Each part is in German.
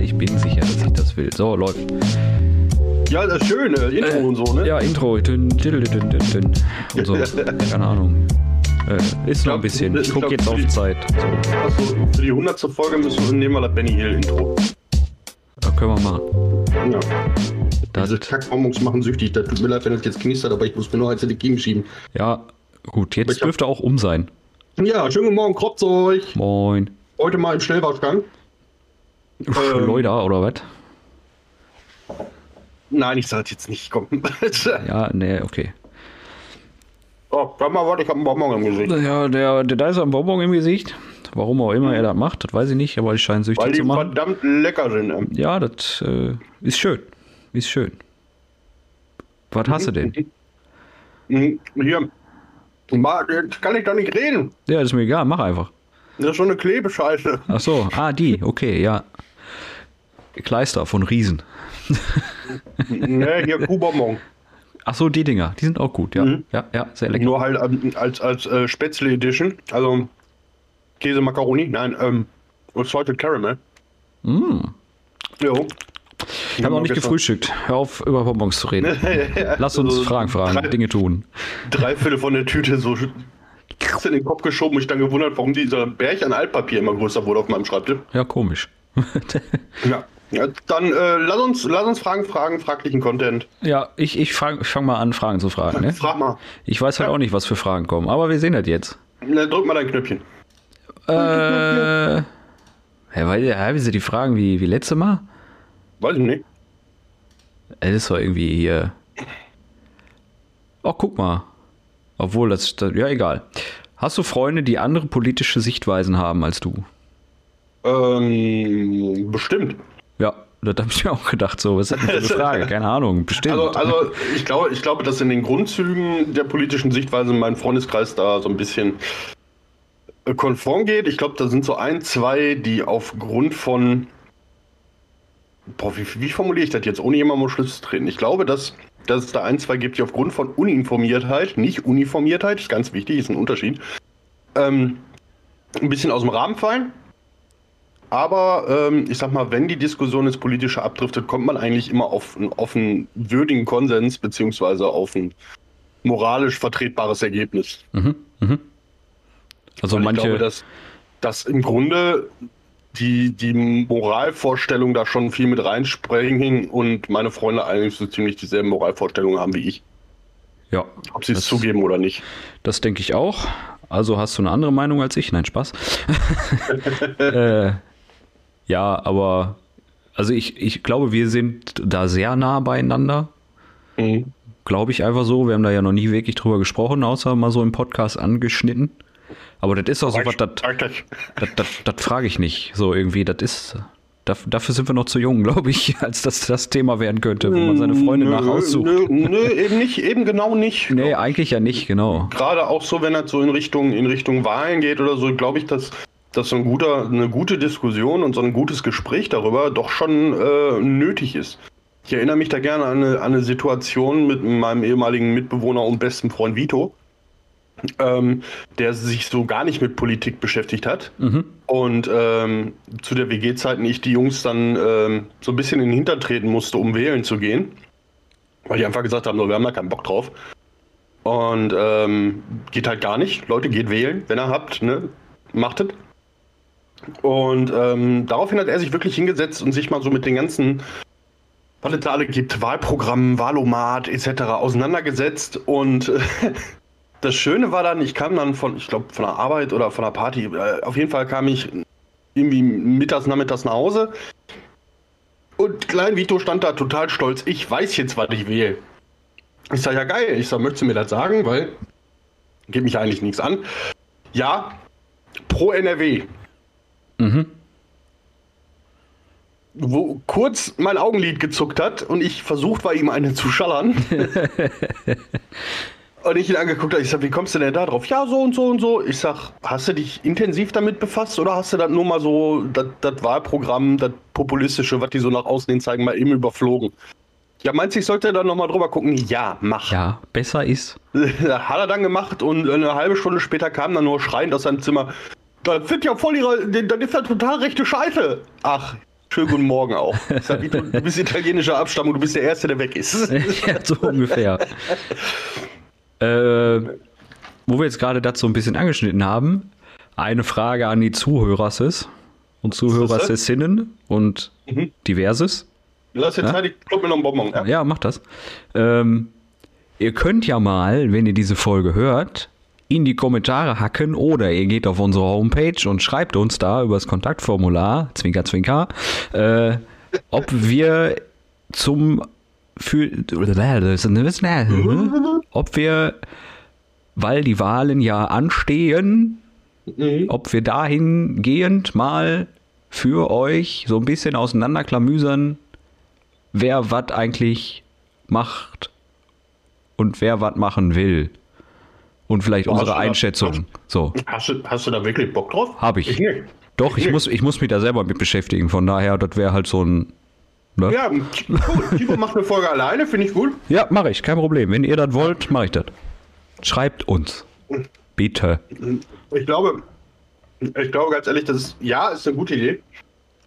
ich bin sicher, dass ich das will. So, läuft. Ja, das ist schön, äh, Intro Äh, und so, ne? Ja, Intro. Dünn, dünn, dünn, dünn. Und so. Keine Ahnung. Äh, ist noch ein bisschen. ich Ich guck jetzt auf die- Zeit. So, Achso, für die 100. Folge müssen wir nehmen wir das Benny Hill Intro. da können wir machen. Ja. Das, Diese Kackbonbons machen süchtig. Das tut mir leid, wenn das jetzt knistert, aber ich muss mir nur eins in die Kiemen schieben. ja, gut. Jetzt dürfte auch um sein. Ja, schönen guten Morgen, Kropzeug. Moin. Heute mal im Schnellwaschgang. Ähm. Leute, oder was? Nein, ich sag jetzt nicht, komm. Ja, nee, okay. oh, warte mal, warte, ich hab einen Bonbon im Gesicht. Ja, der, der da ist ein Bonbon im Gesicht. Warum auch immer er das macht, das weiß ich nicht, aber ich scheine süchtig Weil die zu machen. verdammt lecker sind. ähm. Ja, das äh, ist schön. Ist schön. Was hast du denn? Mhm, Hier. Kann ich doch nicht reden. Ja, ist mir egal, mach einfach. Das ist so eine Klebescheiße. Ach so, ah, die, okay, ja. Kleister von Riesen. ne, hier Kuhbonbon. Ach so, die Dinger, die sind auch gut, ja. Mhm. Ja, ja, sehr lecker. Nur halt ähm, als, als äh, Spätzle Edition. Also Käse Macaroni. Nein, ähm, Salted Caramel. Mm. Jo. Ich habe noch nicht gefrühstückt. Hör auf, über Bonbons zu reden. Lass uns Also, Fragen fragen, drei- Dinge tun. Drei Viertel von der Tüte so krass in den Kopf geschoben. Ich dann gewundert, warum dieser Berg an Altpapier immer größer wurde auf meinem Schreibtisch. Ja, komisch. Ja. Ja dann äh, lass, uns, lass uns Fragen fragen, fraglichen Content. ja, ich, ich, frag- ich fange mal an, Fragen zu fragen. Ne? Frag mal. Ich weiß halt auch nicht, was für Fragen kommen, aber wir sehen das jetzt. Na, drück mal dein Knöpfchen. Äh. Hä, weil, hä, wie sind die Fragen wie, wie letzte Mal? Weiß ich nicht. Das war irgendwie hier. Oh, guck mal. Obwohl, das, das. Ja, egal. Hast du Freunde, die andere politische Sichtweisen haben als du? Ähm, bestimmt. Ja, das habe ich mir auch gedacht. So, was ist denn für eine Frage? Keine Ahnung, bestimmt. Also, also ich, glaube, ich glaube, dass in den Grundzügen der politischen Sichtweise mein Freundeskreis da so ein bisschen äh, konform geht. Ich glaube, da sind so ein, zwei, die aufgrund von. Boah, wie, wie formuliere ich das jetzt, ohne jemandem auf Schlüsse zu treten? Ich glaube, dass, dass es da ein, zwei gibt, die aufgrund von Uninformiertheit, nicht Uniformiertheit, ist ganz wichtig, ist ein Unterschied, ähm, ein bisschen aus dem Rahmen fallen. Aber ähm, ich sag mal, wenn die Diskussion ins Politische abdriftet, kommt man eigentlich immer auf, einen- auf einen würdigen Konsens beziehungsweise auf ein moralisch vertretbares Ergebnis. mhm, mhm. Also Weil manche. Ich glaube, dass, dass im Grunde die, die Moralvorstellungen da schon viel mit reinspringen und meine Freunde eigentlich so ziemlich dieselben Moralvorstellungen haben wie ich. ja, Ob sie es zugeben oder nicht. das denke ich auch. Also hast du eine andere Meinung als ich? Nein, Spaß. äh, ja, aber. Also ich, ich glaube, wir sind da sehr nah beieinander. Mhm. Glaube ich einfach so. Wir haben da ja noch nie wirklich drüber gesprochen, außer mal so im Podcast angeschnitten. Aber das ist auch so was, das, frage ich nicht. So irgendwie, das ist. daf- Dafür sind wir noch zu jung, glaube ich, als das das Thema werden könnte, wo man seine Freunde nach aussucht. Nö, nö, eben nicht, eben genau nicht. Nee, eigentlich ja nicht, genau. gerade auch so, wenn das so in Richtung, in Richtung Wahlen geht oder so, glaube ich, dass, dass so ein guter, eine gute Diskussion und so ein gutes Gespräch darüber doch schon äh, nötig ist. Ich erinnere mich da gerne an eine, an eine Situation mit meinem ehemaligen Mitbewohner und besten Freund Vito, ähm, der sich so gar nicht mit Politik beschäftigt hat. Und ähm, zu der WG-Zeiten ich die Jungs dann ähm, so ein bisschen in den Hintern treten musste, um wählen zu gehen. Weil die einfach gesagt haben, so, wir haben da keinen Bock drauf. Und ähm, geht halt gar nicht. Leute, geht wählen, wenn ihr habt, ne? Macht es. Und ähm, daraufhin hat er sich wirklich hingesetzt und sich mal so mit den ganzen, was es da alle gibt, Wahlprogrammen, Wahlomat etc. auseinandergesetzt. Und äh, das Schöne war dann, ich kam dann von, ich glaube, von der Arbeit oder von der Party, äh, auf jeden Fall kam ich irgendwie mittags, nachmittags nach Hause. Und Klein Vito stand da total stolz. Ich weiß jetzt, was ich wähle. Ich sag, ja geil. Ich sag, möchtest du mir das sagen? Weil geht mich eigentlich nichts an. Ja, pro NRW. Mhm. Wo kurz mein Augenlid gezuckt hat und ich versucht war, ihm eine zu schallern. und ich ihn angeguckt habe, ich sag, wie kommst du denn da drauf? Ja, so und so und so. Ich sag, hast du dich intensiv damit befasst oder hast du das nur mal so, das das Wahlprogramm, das populistische, was die so nach außen hin zeigen, mal eben überflogen? Ja, meinst du, ich sollte da nochmal drüber gucken? Ja, mach. Ja, besser ist. Hat er dann gemacht und eine halbe Stunde später kam dann nur schreiend aus seinem Zimmer. Das sind ja voll ihre, das ist ja total rechte Scheiße. Ach, Schönen guten Morgen auch. Sag, du, du bist italienischer Abstammung, du bist der Erste, der weg ist. ja, so ungefähr. äh, wo wir jetzt gerade das so ein bisschen angeschnitten haben, eine Frage an die Zuhörers und Zuhörerinnen und mhm. diverses. Lass jetzt ja? Zeit, ich mir noch einen Bonbon. Ja, ja mach das. Ähm, ihr könnt ja mal, wenn ihr diese Folge hört, in die Kommentare hacken oder ihr geht auf unsere Homepage und schreibt uns da über das Kontaktformular, Zwinker, Zwinker, äh, ob wir zum für ob wir, weil die Wahlen ja anstehen, mhm. ob wir dahingehend mal für euch so ein bisschen auseinanderklamüsern, wer was eigentlich macht und wer was machen will. Und vielleicht du unsere Einschätzung. Da, hast, so. Hast, du, hast du da wirklich Bock drauf? Habe ich. ich nicht. Doch, ich, ich muss, ich muss mich da selber mit beschäftigen. Von daher, das wäre halt so ein. Ne? Ja, gut. Timo macht eine Folge alleine, finde ich gut. Ja, mache ich, kein Problem. Wenn ihr das wollt, mache ich das. Schreibt uns. Bitte. Ich glaube, ich glaube ganz ehrlich, das ist, ja, ist eine gute Idee.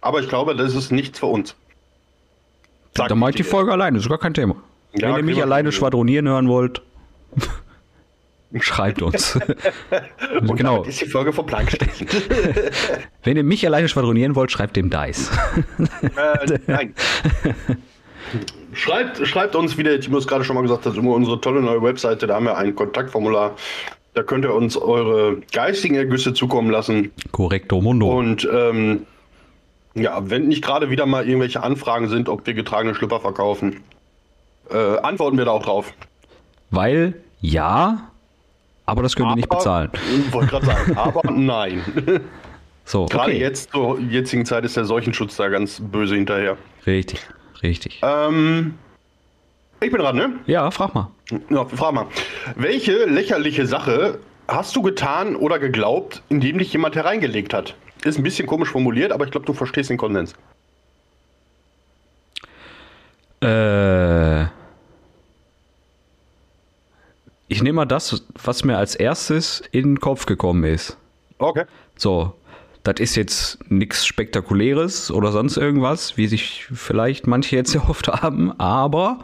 Aber ich glaube, das ist nichts für uns. Sag Dann mache ich die Folge alleine, ist gar kein Thema. Ja, Wenn ihr mich alleine schwadronieren hören wollt, schreibt uns. Und genau. ist die Folge vom Plan gestrichen. Wenn ihr mich alleine schwadronieren wollt, schreibt dem Dice. äh, nein. Schreibt, schreibt uns, wie der Timo es gerade schon mal gesagt hat, über unsere tolle neue Webseite. Da haben wir ein Kontaktformular. Da könnt ihr uns eure geistigen Ergüsse zukommen lassen. Korrekto Mundo. Und ähm, ja, wenn nicht gerade wieder mal irgendwelche Anfragen sind, ob wir getragene Schlüpper verkaufen, äh, antworten wir da auch drauf. Weil ja, aber das können aber, wir nicht bezahlen. Ich wollte gerade sagen, aber nein. So, Gerade okay. jetzt, zur jetzigen Zeit, ist der Seuchenschutz da ganz böse hinterher. Richtig, richtig. Ähm, ich bin dran, ne? Ja, frag mal. Ja, frag mal. Welche lächerliche Sache hast du getan oder geglaubt, indem dich jemand hereingelegt hat? Ist ein bisschen komisch formuliert, aber ich glaube, du verstehst den Konsens. Äh. Ich nehme mal das, was mir als erstes in den Kopf gekommen ist. Okay. So, das ist jetzt nichts Spektakuläres oder sonst irgendwas, wie sich vielleicht manche jetzt erhofft haben, aber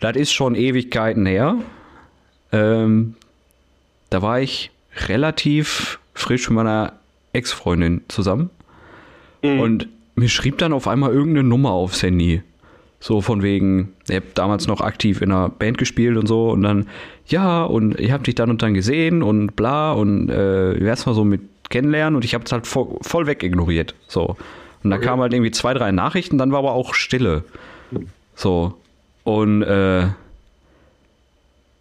das ist schon Ewigkeiten her. Ähm, da war ich relativ frisch mit meiner Ex-Freundin zusammen. Mhm. Und mir schrieb dann auf einmal irgendeine Nummer aufs Handy. So von wegen, ich habe damals noch aktiv in einer Band gespielt und so und dann, ja, und ich habe dich dann und dann gesehen und bla und äh, erstmal so mit kennenlernen und ich habe es halt voll, voll weg ignoriert. So. Und da okay. kamen halt irgendwie zwei, drei Nachrichten, dann war aber auch Stille. So. Und äh,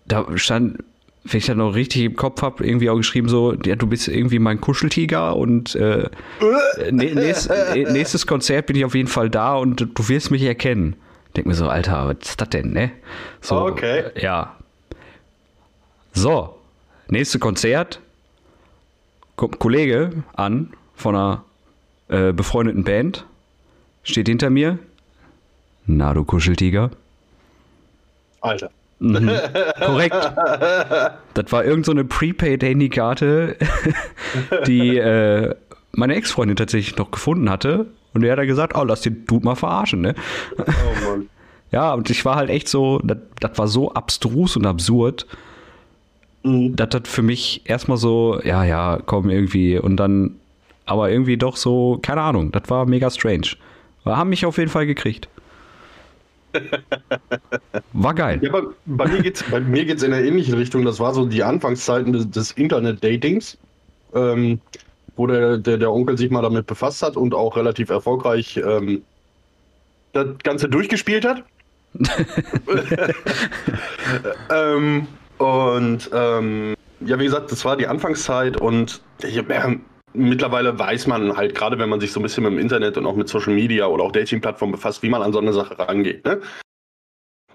da stand, wenn ich das noch richtig im Kopf habe, irgendwie auch geschrieben so, ja, du bist irgendwie mein Kuscheltiger und äh, nächst, nächstes Konzert bin ich auf jeden Fall da und du wirst mich erkennen. Denk mir so, Alter, was ist das denn, ne? So, okay. Ja. So, nächste Konzert, kommt ein Kollege an von einer äh, befreundeten Band, steht hinter mir. Na, du Kuscheltiger. Alter. Mhm. Korrekt. Das war irgendeine so Prepaid-Handykarte, die äh, meine Ex-Freundin tatsächlich noch gefunden hatte. Und er hat dann gesagt, oh, lass den Dude mal verarschen, ne? Oh Mann. ja, und ich war halt echt so, das, das war so abstrus und absurd. Mhm. Das hat für mich erstmal so, ja, ja, komm, irgendwie. Und dann, aber irgendwie doch so, keine Ahnung, das war mega strange. Aber haben mich auf jeden Fall gekriegt. War geil. Ja, bei, bei, mir geht es bei mir geht's in einer ähnlichen Richtung. Das war so die Anfangszeiten des, des Internet-Datings, ähm, wo der, der, der, Onkel sich mal damit befasst hat und auch relativ erfolgreich ähm, das Ganze durchgespielt hat. ähm, und ähm, ja, wie gesagt, das war die Anfangszeit und ich, äh, mittlerweile weiß man halt, gerade wenn man sich so ein bisschen mit dem Internet und auch mit Social Media oder auch Dating-Plattformen befasst, wie man an so eine Sache rangeht. Ne?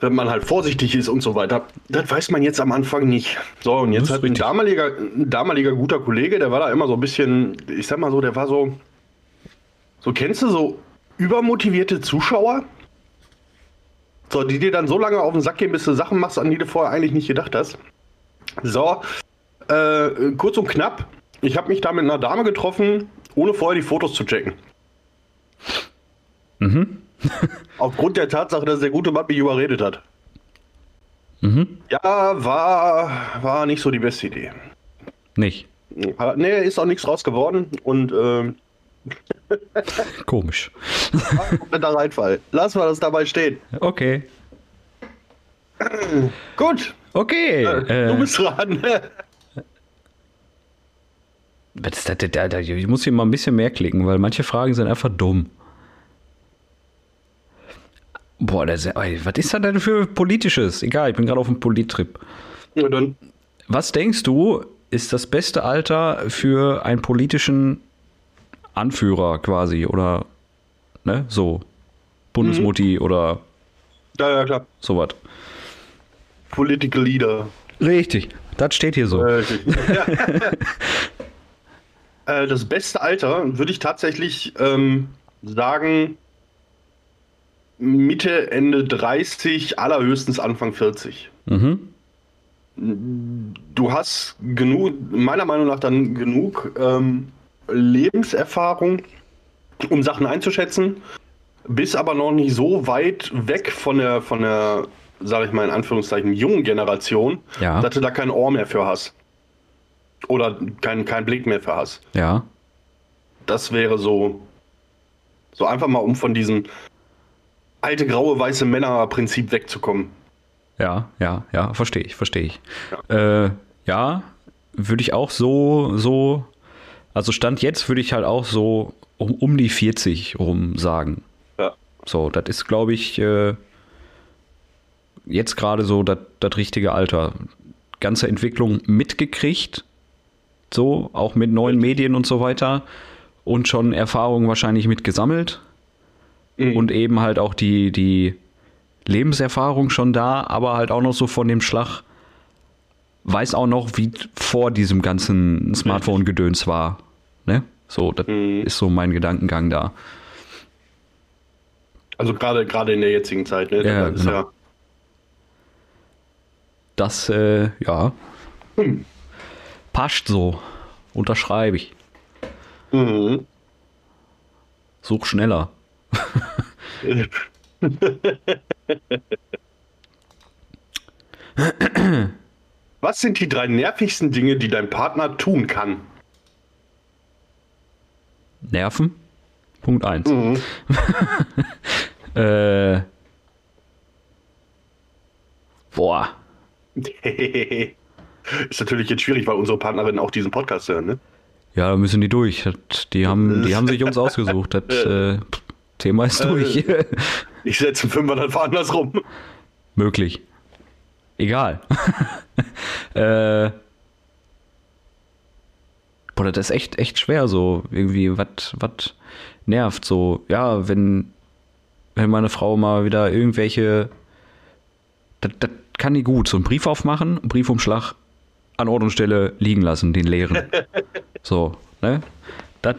Wenn man halt vorsichtig ist und so weiter. Das weiß man jetzt am Anfang nicht. So, und jetzt hat ein damaliger, ein damaliger guter Kollege, der war da immer so ein bisschen, ich sag mal so, der war so, so kennst du so übermotivierte Zuschauer? So, die dir dann so lange auf den Sack gehen, bis du Sachen machst, an die du vorher eigentlich nicht gedacht hast. So, äh, kurz und knapp, ich habe mich da mit einer Dame getroffen, ohne vorher die Fotos zu checken. Mhm. Aufgrund der Tatsache, dass der gute Mann mich überredet hat. Mhm. Ja, war, war nicht so die beste Idee. Nicht. Nee, ist auch nichts draus geworden und ähm, Komisch. kompletter Reinfall. Lassen wir das dabei stehen. Okay. Gut, Okay. äh, du Äh, bist dran. was ist das, ich muss hier mal ein bisschen mehr klicken, weil manche Fragen sind einfach dumm. Boah, ist- ey, was ist das denn für politisches? Egal, ich bin gerade auf einem Polittrip. Ja, dann, Was denkst du, ist das beste Alter für einen politischen Anführer quasi oder ne, so Bundesmutti oder ja, ja, klar. sowas? Political Leader. Richtig, das steht hier so. Äh, äh, das beste Alter würde ich tatsächlich ähm, sagen Mitte, Ende 30, allerhöchstens Anfang 40. Mhm. Du hast genug, meiner Meinung nach dann genug ähm, Lebenserfahrung, um Sachen einzuschätzen, bist aber noch nicht so weit weg von der, von der, sage ich mal in Anführungszeichen, jungen Generation, Ja. dass du da kein Ohr mehr für hast. Oder keinen kein Blick mehr für hast. Ja, Das wäre so, so einfach mal, um von diesem alte, graue, weiße Männer-Prinzip wegzukommen. ja, ja, ja, verstehe ich, verstehe ich. Ja, äh, ja würde ich auch so, so, also Stand jetzt würde ich halt auch so um, um die 40 rum sagen. Ja. So, das ist, glaube ich, äh, jetzt gerade so das das richtige Alter. Ganze Entwicklung mitgekriegt, so, auch mit neuen Medien und so weiter und schon Erfahrungen wahrscheinlich mitgesammelt Mhm. und eben halt auch die, die Lebenserfahrung schon da, aber halt auch noch so von dem Schlag, weiß auch noch, wie vor diesem ganzen Smartphone-Gedöns war. Ne? So, das Mhm. ist so mein Gedankengang da. Also gerade gerade in der jetzigen Zeit, ne? Ja, Das genau. Das, äh, ja. Hm. Passt so. Unterschreibe ich. ja mhm. Such schneller. Was sind die drei nervigsten Dinge, die dein Partner tun kann? Nerven. Punkt 1. Mhm. Äh. Boah. ist natürlich jetzt schwierig, weil unsere Partnerinnen auch diesen Podcast hören, ne? Ja, da müssen die durch. Die, haben, die haben sich uns ausgesucht. Das äh, Thema ist durch. Ich setze einen Fünfer dann andersrum. Möglich. Egal. äh, boah, das ist echt, echt schwer so. Irgendwie, was was nervt so. Ja, wenn, wenn meine Frau mal wieder irgendwelche. Das, das kann die gut. So einen Brief aufmachen, einen Briefumschlag an Ort und Stelle liegen lassen, den leeren. so, ne? Das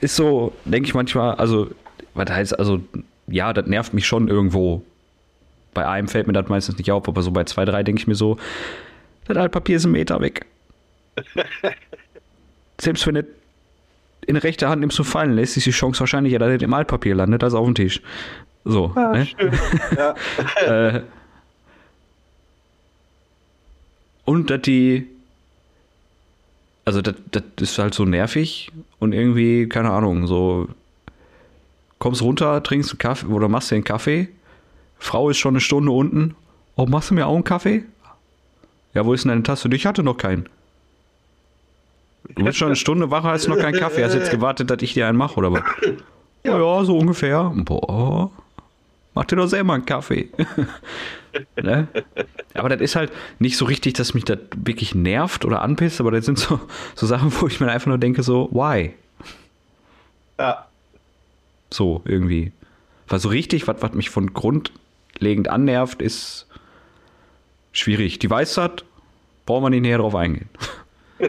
ist so, denke ich manchmal, also, was heißt, also, ja, das nervt mich schon irgendwo. Bei einem fällt mir das meistens nicht auf, aber so bei zwei, drei denke ich mir so, das Altpapier ist ein Meter weg. Selbst wenn du in rechter Hand nimmst du fallen lässt, ist die Chance wahrscheinlich, dass es im Altpapier landet, als auf dem Tisch. So. ne? Ja. äh, und dass die. Also, das, das ist halt so nervig und irgendwie, keine Ahnung, so. Kommst runter, trinkst einen Kaffee oder machst dir einen Kaffee. Frau ist schon eine Stunde unten. Oh, machst du mir auch einen Kaffee? Ja, wo ist denn deine Tasse? Ich hatte noch keinen. Du bist schon eine Stunde wach, hast noch keinen Kaffee. Hast jetzt gewartet, dass ich dir einen mache, oder was? Ja, ja, so ungefähr. Boah. Mach dir doch selber einen Kaffee. ne? Aber das ist halt nicht so richtig, dass mich das wirklich nervt oder anpisst, aber das sind so, so Sachen, wo ich mir einfach nur denke, so, why? ja. So, irgendwie. Weil so richtig, was, was mich von grundlegend annervt, ist schwierig. Die das, brauchen wir nicht näher drauf eingehen.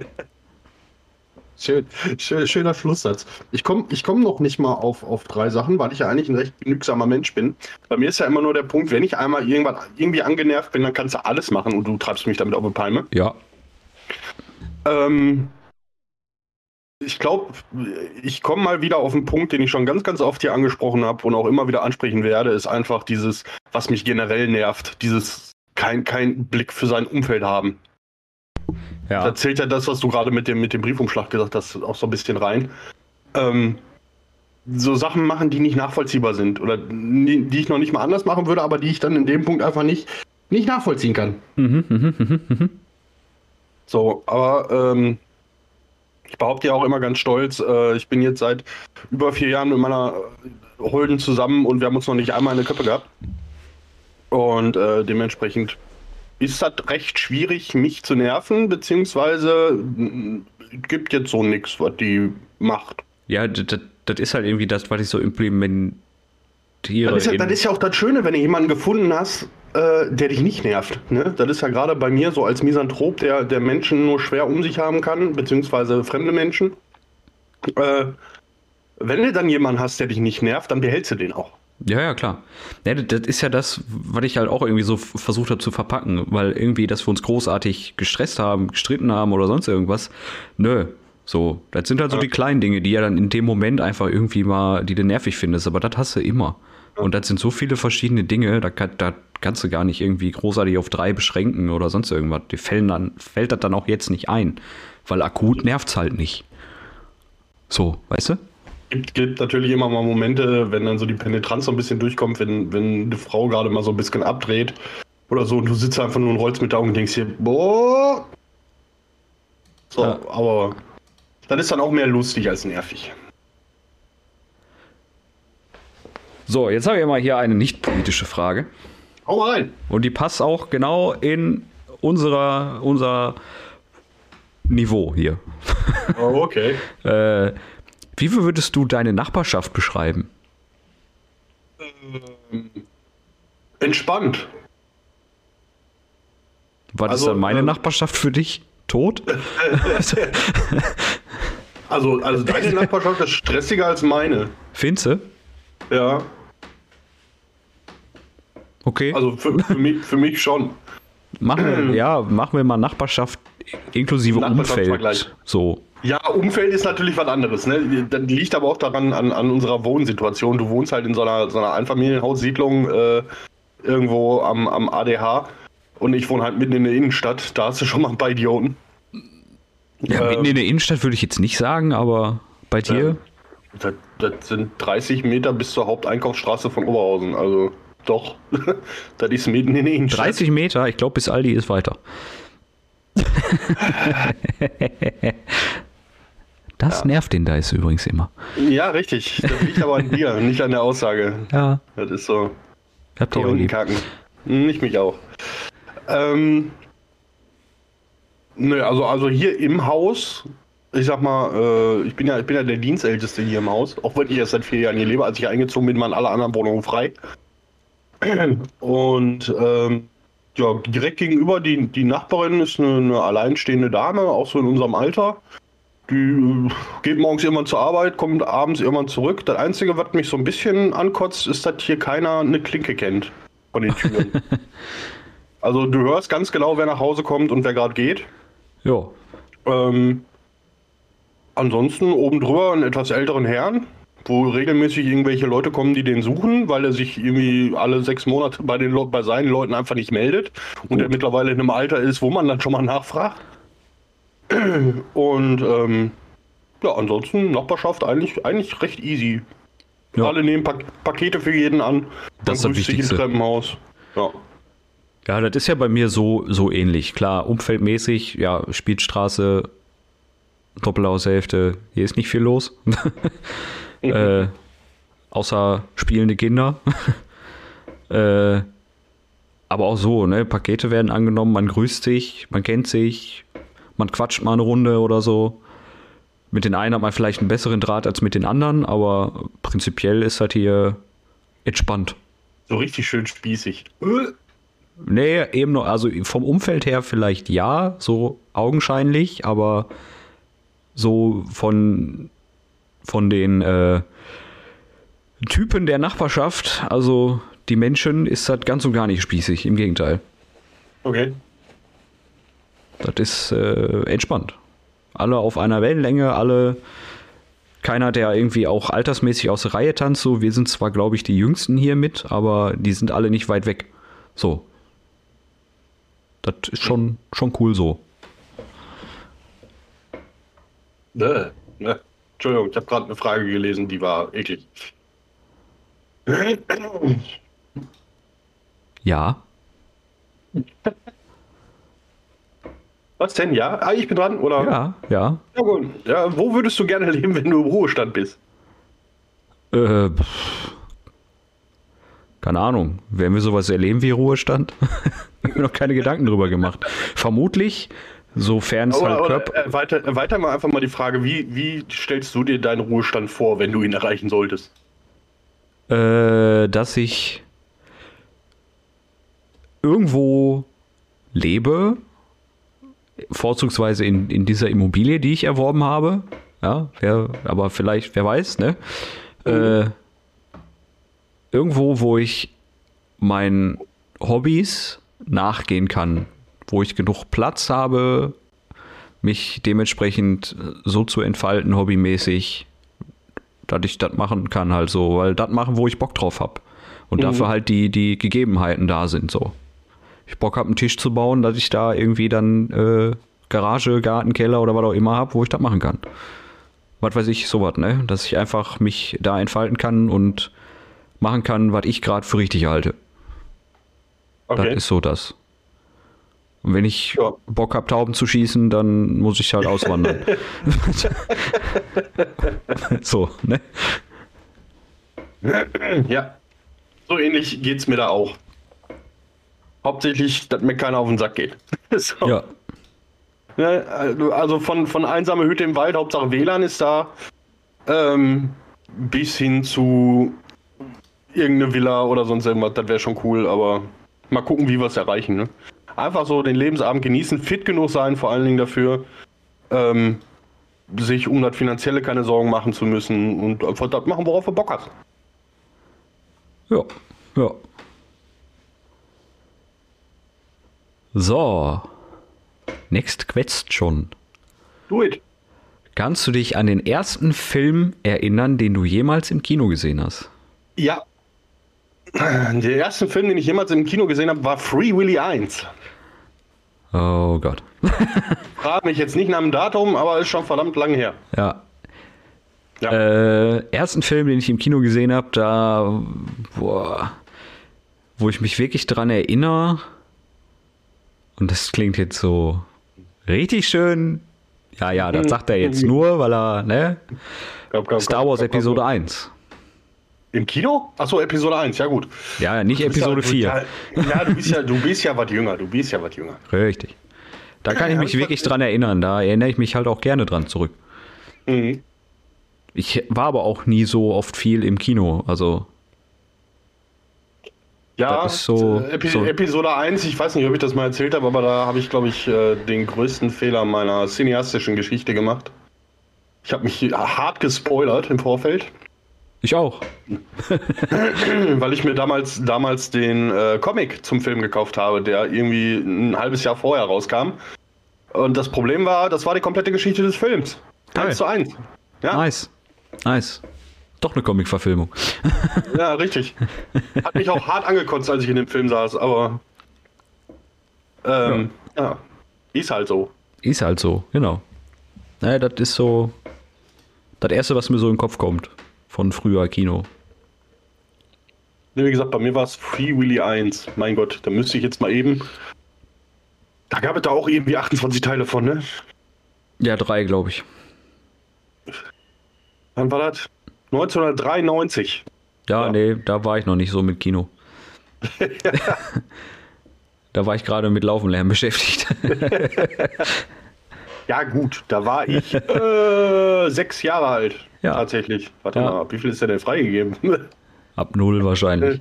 Schön, schön, schöner Schlusssatz. Ich komme ich komm noch nicht mal auf, auf drei Sachen, weil ich ja eigentlich ein recht genügsamer Mensch bin. Bei mir ist ja immer nur der Punkt, wenn ich einmal irgendwann irgendwie angenervt bin, dann kannst du alles machen und du treibst mich damit auf die Palme. Ja. Ähm, ich glaube, ich komme mal wieder auf einen Punkt, den ich schon ganz, ganz oft hier angesprochen habe und auch immer wieder ansprechen werde, ist einfach dieses, was mich generell nervt, dieses kein, kein Blick für sein Umfeld haben. Ja. Da zählt ja das, was du gerade mit dem, mit dem Briefumschlag gesagt hast, auch so ein bisschen rein. Ähm, so Sachen machen, die nicht nachvollziehbar sind oder die, die, ich noch nicht mal anders machen würde, aber die ich dann in dem Punkt einfach nicht, nicht nachvollziehen kann. Mhm, mh, mh, mh. So, aber ähm, ich behaupte ja auch immer ganz stolz, äh, ich bin jetzt seit über vier Jahren mit meiner Holden zusammen und wir haben uns noch nicht einmal eine Köppe gehabt. Und äh, dementsprechend ist das recht schwierig, mich zu nerven, beziehungsweise gibt jetzt so nichts, was die macht. Ja, das, ist halt irgendwie das, was ich so implementiere. Das ist, ja, das ist ja auch das Schöne, wenn du jemanden gefunden hast, äh, der dich nicht nervt. Ne? Das ist ja gerade bei mir so als Misanthrop, der, der Menschen nur schwer um sich haben kann, beziehungsweise fremde Menschen. Äh, wenn du dann jemanden hast, der dich nicht nervt, dann behältst du den auch. Ja, ja, klar. Ja, das ist ja das, was ich halt auch irgendwie so versucht habe zu verpacken, weil irgendwie, dass wir uns großartig gestresst haben, gestritten haben oder sonst irgendwas. Nö. So, das sind halt so die kleinen Dinge, die ja dann in dem Moment einfach irgendwie mal, die du nervig findest, aber das hast du immer. Und das sind so viele verschiedene Dinge, da, da kannst du gar nicht irgendwie großartig auf drei beschränken oder sonst irgendwas. Die fällen dann, fällt das dann auch jetzt nicht ein, weil akut nervt es halt nicht. So, weißt du? gibt, gibt natürlich immer mal Momente, wenn dann so die Penetranz so ein bisschen durchkommt, wenn, wenn eine Frau gerade mal so ein bisschen abdreht oder so und du sitzt einfach nur und rollst mit der Augen und denkst hier, boah. So, ja. aber das ist dann auch mehr lustig als nervig. So, jetzt habe ich mal hier eine nicht politische Frage. Hau mal rein. Und die passt auch genau in unserer, unser Niveau hier. Oh, okay. äh, wie würdest du deine Nachbarschaft beschreiben? Ähm, entspannt. War das also, dann meine äh, Nachbarschaft für dich? Tot? also, also deine Nachbarschaft ist stressiger als meine. Findest du? Ja. Okay. Also für, für, mich, für mich schon. Machen wir, ja, machen wir mal Nachbarschaft inklusive Umfeld. So. Ja, Umfeld ist natürlich was anderes. Ne? Das liegt aber auch daran an, an unserer Wohnsituation. Du wohnst halt in so einer, so einer Einfamilienhaussiedlung äh, irgendwo am, am ADH und ich wohne halt mitten in der Innenstadt. Da hast du schon mal ein paar Idioten. Ja, äh, mitten in der Innenstadt würde ich jetzt nicht sagen, aber bei dir? Das, das sind 30 Meter bis zur Haupteinkaufsstraße von Oberhausen. Also doch, das ist mitten in der Innenstadt. 30 Meter? Ich glaube, bis Aldi ist weiter. Das ja. nervt den Dice übrigens immer. Ja, richtig. Das liegt aber an dir, nicht an der Aussage. Ja. Das ist so. Habt ihr auch kacken. Nicht mich auch. Ähm, nö, also, also hier im Haus, ich sag mal, äh, ich, bin ja, ich bin ja der Dienstälteste hier im Haus, auch wenn ich erst seit vier Jahren hier lebe. Als ich eingezogen bin, waren alle anderen Wohnungen frei. Und ähm, ja, direkt gegenüber die, die Nachbarin ist eine, eine alleinstehende Dame, auch so in unserem Alter. Die äh, geht morgens irgendwann zur Arbeit, kommt abends irgendwann zurück. Das Einzige, was mich so ein bisschen ankotzt, ist, dass hier keiner eine Klinke kennt von den Türen. also du hörst ganz genau, wer nach Hause kommt und wer gerade geht. Ja. Ähm, ansonsten oben drüber einen etwas älteren Herrn, wo regelmäßig irgendwelche Leute kommen, die den suchen, weil er sich irgendwie alle sechs Monate bei, den bei seinen Leuten einfach nicht meldet und er mittlerweile in einem Alter ist, wo man dann schon mal nachfragt. Und ähm, ja, ansonsten Nachbarschaft eigentlich, eigentlich recht easy. Ja. Alle nehmen pa Pakete für jeden an. Das ist das Wichtigste. Treppenhaus. Ja. Ja, das ist ja bei mir so, so ähnlich. Klar, umfeldmäßig, ja, Spielstraße, Doppelhaushälfte, hier ist nicht viel los. äh, außer spielende Kinder. äh, aber auch so, ne? Pakete werden angenommen, man grüßt sich, man kennt sich, man quatscht mal eine Runde oder so. Mit den einen hat man vielleicht einen besseren Draht als mit den anderen, aber prinzipiell ist halt hier entspannt. So richtig schön spießig. Nee, eben noch, also vom Umfeld her vielleicht ja, so augenscheinlich, aber so von, von den äh, Typen der Nachbarschaft, also die Menschen, ist das ganz und gar nicht spießig, im Gegenteil. Okay. Das ist äh, entspannt. Alle auf einer Wellenlänge, alle keiner, der irgendwie auch altersmäßig aus der Reihe tanzt. So, wir sind zwar, glaube ich, die Jüngsten hier mit, aber die sind alle nicht weit weg. So. Das ist schon, schon cool so. Ne, ne. Entschuldigung, ich habe gerade eine Frage gelesen, die war eklig. Ja. Was denn, ja? Ah, ich bin dran, oder? Ja, ja. Ja, gut. Ja, wo würdest du gerne leben, wenn du im Ruhestand bist? Äh, pff. keine Ahnung. Werden wir sowas erleben wie Ruhestand? ich habe mir noch keine Gedanken drüber gemacht. Vermutlich, sofern es halt Körper. erweiter, erweiter mal einfach mal die Frage, wie, wie stellst du dir deinen Ruhestand vor, wenn du ihn erreichen solltest? äh, dass ich irgendwo lebe, vorzugsweise in, in dieser Immobilie, die ich erworben habe. Ja, wer, aber vielleicht, wer weiß, ne? Äh, irgendwo, wo ich meinen Hobbys nachgehen kann, wo ich genug Platz habe, mich dementsprechend so zu entfalten, hobbymäßig, dass ich das machen kann, halt so, weil das machen, wo ich Bock drauf habe. Und dafür halt die, die Gegebenheiten da sind, so. Ich Bock habe, einen Tisch zu bauen, dass ich da irgendwie dann äh, Garage, Garten, Keller oder was auch immer habe, wo ich das machen kann. Was weiß ich, sowas, ne? Dass ich einfach mich da entfalten kann und machen kann, was ich gerade für richtig halte. Okay. Das ist so das. Und wenn ich Ja. Bock habe, Tauben zu schießen, dann muss ich halt auswandern. so, ne? Ja. So ähnlich geht's mir da auch. Hauptsächlich, dass mir keiner auf den Sack geht. so. Ja. Ne, Also von, von einsame Hütte im Wald, Hauptsache WLAN ist da, ähm, bis hin zu irgendeine Villa oder sonst irgendwas, das wäre schon cool, aber mal gucken, wie wir es erreichen. Ne? Einfach so den Lebensabend genießen, fit genug sein, vor allen Dingen dafür, ähm, sich um das Finanzielle keine Sorgen machen zu müssen und einfach das machen, worauf du Bock hast. Ja. Ja. So. Next question. Do it. Kannst du dich an den ersten Film erinnern, den du jemals im Kino gesehen hast? Ja. Der erste Film, den ich jemals im Kino gesehen habe, war Free Willy 1. Oh Gott. Frag mich jetzt nicht nach dem Datum, aber ist schon verdammt lang her. Ja. Ja. Äh, ersten Film, den ich im Kino gesehen habe, da, boah, wo ich mich wirklich dran erinnere, und das klingt jetzt so richtig schön. Ja, ja, das sagt er jetzt nur, weil er, ne? Komm, komm, Star Wars komm, Episode komm. 1. Im Kino? Achso, Episode 1, ja gut. Ja, nicht Episode ja, 4. Ja, ja, du bist ja, du bist ja was jünger, du bist ja was jünger. Richtig. Da kann ich mich ich wirklich dran erinnern. Da erinnere ich mich halt auch gerne dran zurück. Mhm. Ich war aber auch nie so oft viel im Kino. Also, Ja, so- Epi so- Episode 1, ich weiß nicht, ob ich das mal erzählt habe, aber da habe ich, glaube ich, äh, den größten Fehler meiner cineastischen Geschichte gemacht. Ich habe mich hart gespoilert im Vorfeld, ich auch. weil ich mir damals, damals den äh, Comic zum Film gekauft habe, der irgendwie ein halbes Jahr vorher rauskam. Und das Problem war, das war die komplette Geschichte des Films. Geil. Eins zu eins. Ja, Nice. Nice. Doch eine Comic-Verfilmung. ja, richtig. Hat mich auch hart angekotzt, als ich in dem Film saß, aber ähm, ja. ist halt so. Ist halt so, genau. Naja, das ist so das Erste, was mir so in den Kopf kommt von früher Kino. Wie gesagt, bei mir war es Free Willy 1. Mein Gott, da müsste ich jetzt mal eben. Da gab es da auch irgendwie 28 Teile von, ne? Ja, drei, glaube ich. Wann war das? 1993. Ja, Ja. nee, da war ich noch nicht so mit Kino. da war ich gerade mit Laufenlernen beschäftigt. Ja, gut, da war ich äh, sechs Jahre alt. Ja. Tatsächlich. Warte Ja. mal, wie viel ist der denn freigegeben? Ab null wahrscheinlich.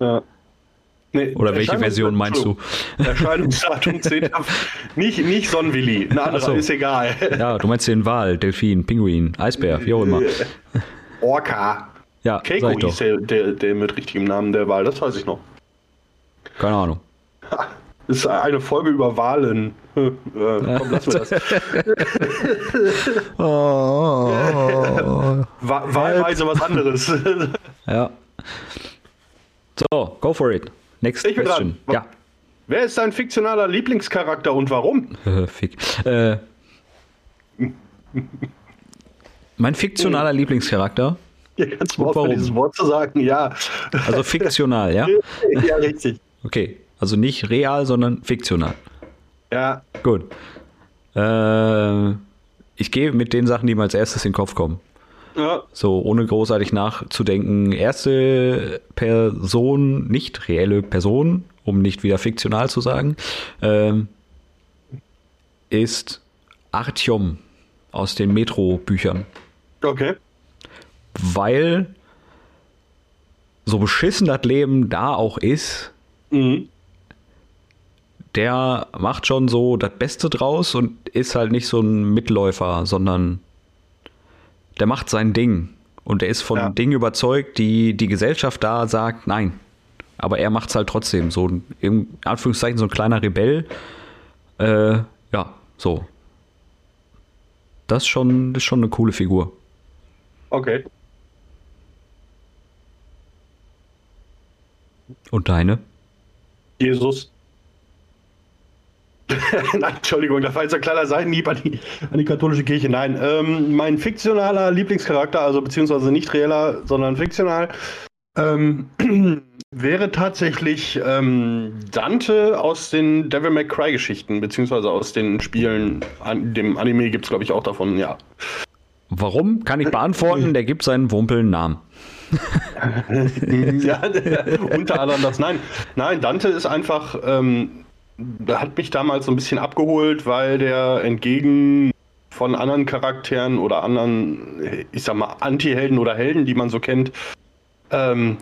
ja. Nee, Oder welche Version meinst du? Erscheinungsdatum 10. nicht, nicht Sonnenwilli. Eine andere so. ist egal. Ja, du meinst den Wal, Delfin, Pinguin, Eisbär, wie auch immer. Orca. Ja, Keiko sag ich hieß doch. der, der, der mit richtigem Namen der Wahl, das weiß ich noch. Keine Ahnung. Das ist eine Folge über Wahlen. Äh, komm, lass mir das. Oh, Wa- Wahlweise was anderes. ja. So, go for it. Next Ich question. dran. Wer ist dein fiktionaler Lieblingscharakter und warum? Ja. Fick. Äh, mein fiktionaler Lieblingscharakter, kannst du Und warum? dieses Wort zu sagen, ja. also fiktional, ja? ja, richtig. Okay, also nicht real, sondern fiktional. Ja, Gut. Äh, ich gehe mit den Sachen, die mir als erstes in den Kopf kommen. ja. So, ohne großartig nachzudenken. Erste Person, nicht reelle Person, um nicht wieder fiktional zu sagen, ähm, ist Artyom aus den Metro-Büchern. okay. Weil so beschissen das Leben da auch ist, Mhm. Der macht schon so das Beste draus und ist halt nicht so ein Mitläufer, sondern der macht sein Ding. Und er ist von Ja. Dingen überzeugt, die die Gesellschaft da sagt, nein. Aber er macht es halt trotzdem. So ein, in Anführungszeichen, so ein kleiner Rebell. Äh, ja, so. Das ist schon, das ist schon eine coole Figur. Okay. Und deine? Jesus. Nein, Entschuldigung, da war jetzt ein kleiner Seitenhieb an die, an die katholische Kirche. Nein, ähm, mein fiktionaler Lieblingscharakter, also beziehungsweise nicht reeller, sondern fiktional, ähm, wäre tatsächlich ähm, Dante aus den Devil May Cry Geschichten, beziehungsweise aus den Spielen. An, dem Anime gibt es, glaube ich, auch davon, ja. Warum? Kann ich beantworten. Der gibt seinen Wumpel einen Namen. ja, unter anderem das. Nein, nein, Dante ist einfach, ähm, hat mich damals so ein bisschen abgeholt, weil der entgegen von anderen Charakteren oder anderen, ich sag mal, Anti-Helden oder Helden, die man so kennt, ähm,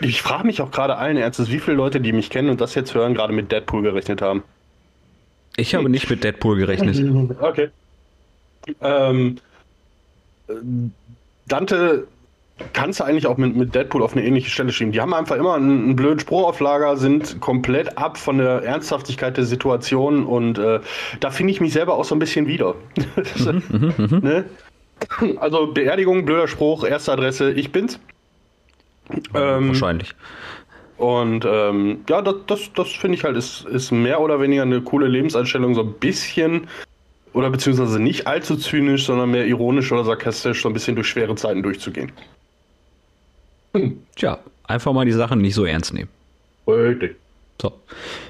ich frage mich auch gerade allen Ernstes, wie viele Leute, die mich kennen und das jetzt hören, gerade mit Deadpool gerechnet haben. Ich habe nicht mit Deadpool gerechnet. Okay. Ähm, äh, Dante kannst du eigentlich auch mit, mit Deadpool auf eine ähnliche Stelle schieben. Die haben einfach immer einen, einen blöden Spruch auf Lager, sind komplett ab von der Ernsthaftigkeit der Situation und äh, da finde ich mich selber auch so ein bisschen wieder. ne? Also Beerdigung, blöder Spruch, erste Adresse, ich bin's. Ähm, Wahrscheinlich. und ähm, ja, das, das, das finde ich halt, ist, ist mehr oder weniger eine coole Lebenseinstellung, so ein bisschen, oder beziehungsweise nicht allzu zynisch, sondern mehr ironisch oder sarkastisch, so ein bisschen durch schwere Zeiten durchzugehen. Tja, einfach mal die Sachen nicht so ernst nehmen. Richtig. So.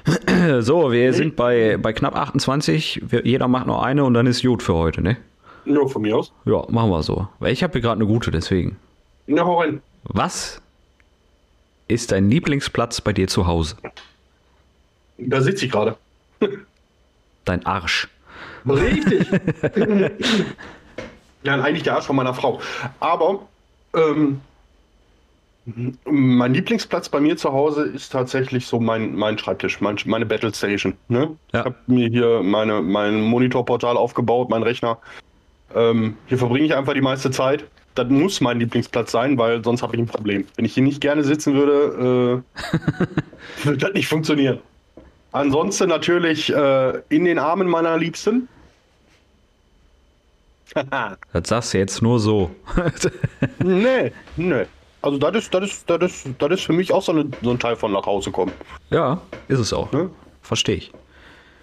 So, wir sind bei, bei knapp 28. Wir, jeder macht noch eine und dann ist gut für heute, ne? Nur von mir aus. Ja, machen wir so. Weil ich habe hier gerade eine gute, deswegen. Na, hau rein. Was ist dein Lieblingsplatz bei dir zu Hause? Da sitze ich gerade. Dein Arsch. Richtig. ja, eigentlich der Arsch von meiner Frau. Aber ähm, mein Lieblingsplatz bei mir zu Hause ist tatsächlich so mein, mein Schreibtisch, mein, meine Battle Station. Ne? Ja. Ich habe mir hier meine, mein Monitorportal aufgebaut, mein Rechner. Ähm, hier verbringe ich einfach die meiste Zeit. Das muss mein Lieblingsplatz sein, weil sonst habe ich ein Problem. Wenn ich hier nicht gerne sitzen würde, äh, würde das nicht funktionieren. Ansonsten natürlich äh, in den Armen meiner Liebsten. Das sagst du jetzt nur so. nee, nee. Also das ist, das ist, das ist, das ist für mich auch so, eine, so ein Teil von nach Hause kommen. ja, ist es auch. Ne? Verstehe ich.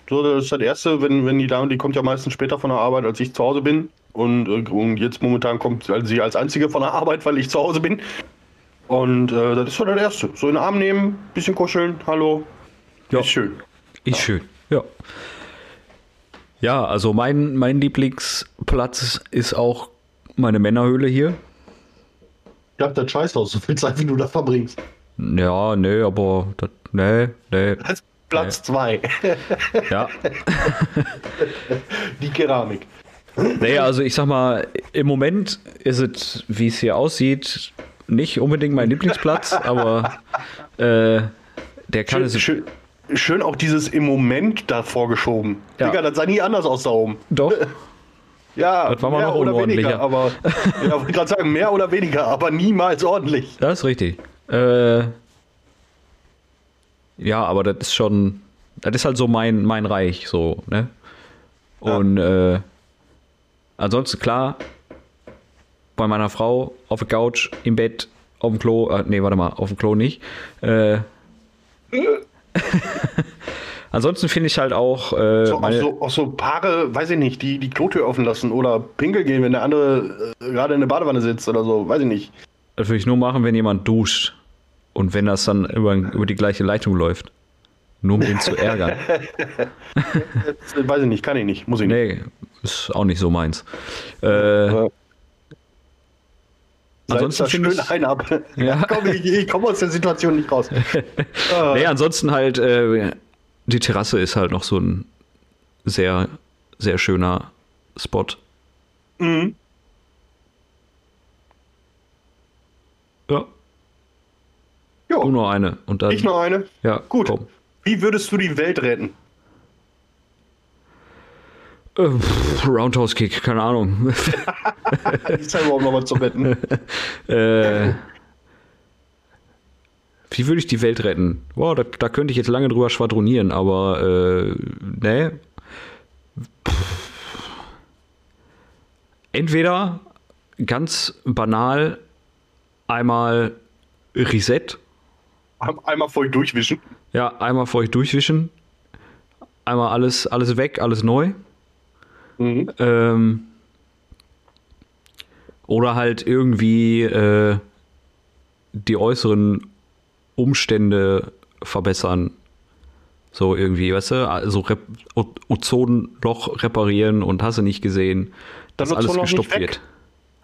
So, das ist das Erste, wenn, wenn die Dame, die kommt ja meistens später von der Arbeit, als ich zu Hause bin. Und, äh, und jetzt momentan kommt sie als einzige von der Arbeit, weil ich zu Hause bin. Und äh, das ist so das Erste. So in den Arm nehmen, bisschen kuscheln, hallo. Ja. Ist schön. Ist schön. Ja. Ja, also mein, mein Lieblingsplatz ist auch meine Männerhöhle hier. Ich hab das Scheiß aus, so viel Zeit, wie du da verbringst. Ja, nee, aber das, nee, nee. Das ist Platz zwei. Ja. die Keramik. Nee, also ich sag mal, im Moment ist es, wie es hier aussieht, nicht unbedingt mein Lieblingsplatz, aber äh, der kann Schön, es. schön, schön auch dieses im Moment davor geschoben. Ja. Digga, das sah nie anders aus da oben. Doch, Ja, Das war mal mehr noch oder weniger, aber ja, wollte gerade sagen, mehr oder weniger, aber niemals ordentlich. das ist richtig. Äh, ja, aber das ist schon, Das ist halt so mein, mein Reich, so, ne? Und äh, ansonsten klar, bei meiner Frau auf der Couch, im Bett, auf dem Klo, äh, nee, warte mal, auf dem Klo nicht. Äh, ansonsten finde ich halt auch. Äh, So, auch, so, auch so Paare, weiß ich nicht, die die Klotür offen lassen oder pinkel gehen, wenn der andere äh, gerade in der Badewanne sitzt oder so, weiß ich nicht. das würde ich nur machen, wenn jemand duscht. Und wenn das dann über, über die gleiche Leitung läuft. Nur um ihn zu ärgern. Das, äh, weiß ich nicht, kann ich nicht, muss ich nicht. Nee, ist auch nicht so meins. Äh, Ja. Ansonsten finde ich- ein ab. Ja. Komm, ich, ich komme aus der Situation nicht raus. Ah, Nee, ansonsten halt, äh, die Terrasse ist halt noch so ein sehr, sehr schöner Spot. mhm. Ja, Jo, du noch eine. Und dann, ich noch eine. Ja, Gut. komm. Wie würdest du die Welt retten? Äh, pff, Roundhouse Kick, keine Ahnung. Ist da überhaupt noch was zu retten? äh, wie würde ich die Welt retten? Boah, da, da könnte ich jetzt lange drüber schwadronieren, aber äh, nee. Pff. Entweder ganz banal einmal Reset, Einmal voll durchwischen. ja, einmal vor euch durchwischen, einmal alles, alles weg, alles neu. Mhm. Ähm, oder halt irgendwie äh, die äußeren Umstände verbessern. So irgendwie, weißt du, also Rep Ozonloch reparieren und hast du nicht gesehen, Das dass alles Ozonloch nicht gestoppt wird.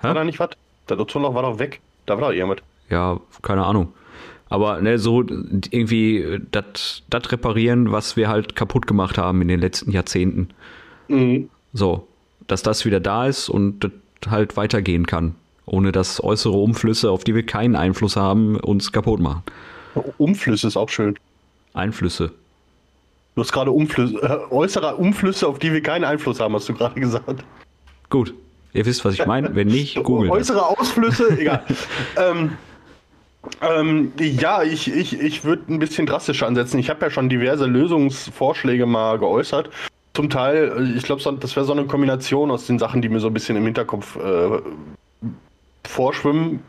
War Hä? da nicht was? Das Ozonloch war doch weg. Da war doch irgendwas. Ja, keine Ahnung. Aber ne, so irgendwie das reparieren, was wir halt kaputt gemacht haben in den letzten Jahrzehnten. Mhm. So, dass das wieder da ist und das halt weitergehen kann, ohne dass äußere Umflüsse, auf die wir keinen Einfluss haben, uns kaputt machen. Umflüsse ist auch schön. Einflüsse. Du hast gerade Umflüsse, äh, äußere Umflüsse, auf die wir keinen Einfluss haben, hast du gerade gesagt. Gut, ihr wisst, was ich meine. Wenn nicht, googeln. Äußere Ausflüsse, egal. ähm, ähm, ja, ich, ich, ich würde ein bisschen drastischer ansetzen. Ich habe ja schon diverse Lösungsvorschläge mal geäußert. Zum Teil, äh, ich glaube, das wäre so eine Kombination aus den Sachen, die mir so ein bisschen im Hinterkopf äh, vorschwimmen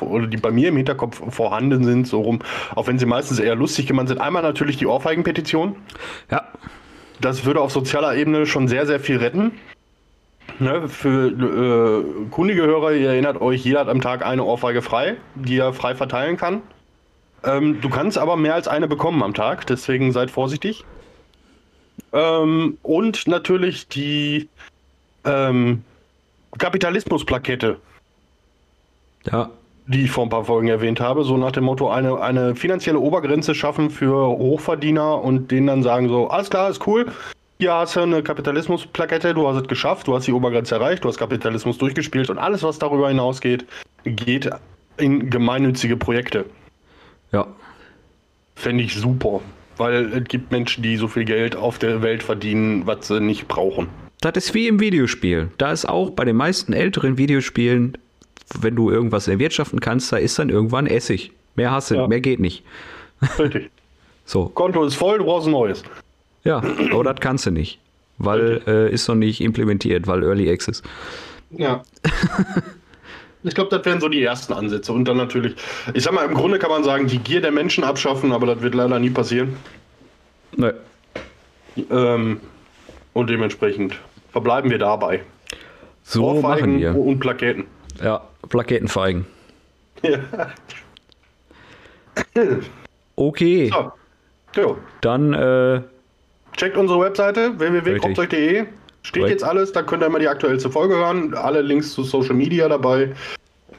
oder die bei mir im Hinterkopf vorhanden sind, so rum, auch wenn sie meistens eher lustig gemeint sind. Einmal natürlich die Ohrfeigenpetition. Ja, Das würde auf sozialer Ebene schon sehr, sehr viel retten. Ne, für äh, kundige Hörer, ihr erinnert euch, jeder hat am Tag eine Ohrfeige frei, die er frei verteilen kann. Ähm, du kannst aber mehr als eine bekommen am Tag, deswegen seid vorsichtig. Ähm, und natürlich die ähm, Kapitalismusplakette, ja, die ich vor ein paar Folgen erwähnt habe, so nach dem Motto, eine, eine finanzielle Obergrenze schaffen für Hochverdiener und denen dann sagen so, alles klar, ist cool, hier hast du eine Kapitalismusplakette, du hast es geschafft, du hast die Obergrenze erreicht, du hast Kapitalismus durchgespielt und alles, was darüber hinausgeht, geht in gemeinnützige Projekte. ja. Fände ich super, weil es gibt Menschen, die so viel Geld auf der Welt verdienen, was sie nicht brauchen. Das ist wie im Videospiel. Da ist auch bei den meisten älteren Videospielen, wenn du irgendwas erwirtschaften kannst, da ist dann irgendwann Essig. Mehr hast du, Ja. mehr geht nicht. Richtig. So, Konto ist voll, du brauchst ein neues. ja, aber das kannst du nicht. Weil äh, ist noch nicht implementiert, weil Early Access. Ja. ich glaube, das wären so die ersten Ansätze. Und dann natürlich, ich sag mal, im Grunde kann man sagen, die Gier der Menschen abschaffen, aber das wird leider nie passieren. Nö. Ähm, und dementsprechend verbleiben wir dabei. So Ohrfeigen machen wir. Und Plaketen. Ja, Plaketenfeigen. Ja. Okay, So. Jo. dann äh, Checkt unsere Webseite www.kropzeug.de. Steht Korrekt. jetzt alles, da könnt ihr immer die aktuellste Folge hören. Alle Links zu Social Media dabei.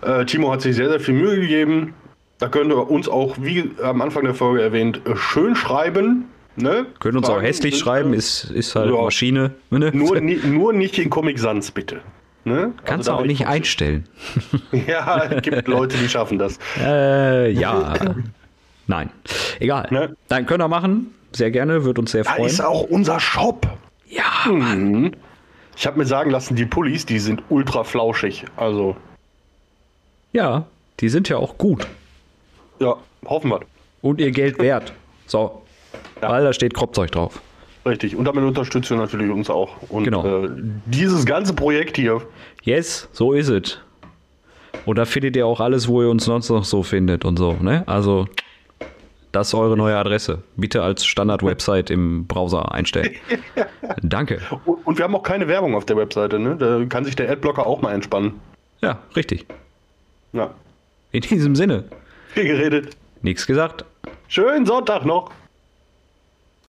Äh, Timo hat sich sehr, sehr viel Mühe gegeben. Da könnt ihr uns auch, wie am Anfang der Folge erwähnt, äh, schön schreiben. Ne? können uns auch Fragen hässlich sind, schreiben, ist, ist halt Ja. Maschine. Ne? Nur, nur nicht in Comic Sans, bitte. Ne? Kannst Also du da auch nicht einstellen. Ja, es gibt Leute, die schaffen das. Äh, ja. Nein. Egal. Ne? Dann könnt ihr machen. Sehr gerne, wird uns sehr Da freuen. ist auch unser Shop. Ja, Mhm. Ich habe mir sagen lassen, die Pullis, die sind ultra flauschig. Also, ja, die sind ja auch gut. ja, hoffen wir. Und ihr Geld wert. So, Ja. Weil da steht Kropfzeug drauf. Richtig, und damit unterstützt ihr natürlich uns auch. Und genau. Äh, dieses ganze Projekt hier. Yes, so ist es. Und da findet ihr auch alles, wo ihr uns sonst noch so findet und so. Ne? Also, das ist eure neue Adresse. Bitte als Standard-Website im Browser einstellen. Danke. Und wir haben auch keine Werbung auf der Webseite. Ne? Da kann sich der Adblocker auch mal entspannen. Ja, richtig. Ja. In diesem Sinne. Viel geredet. Nichts gesagt. Schönen Sonntag noch.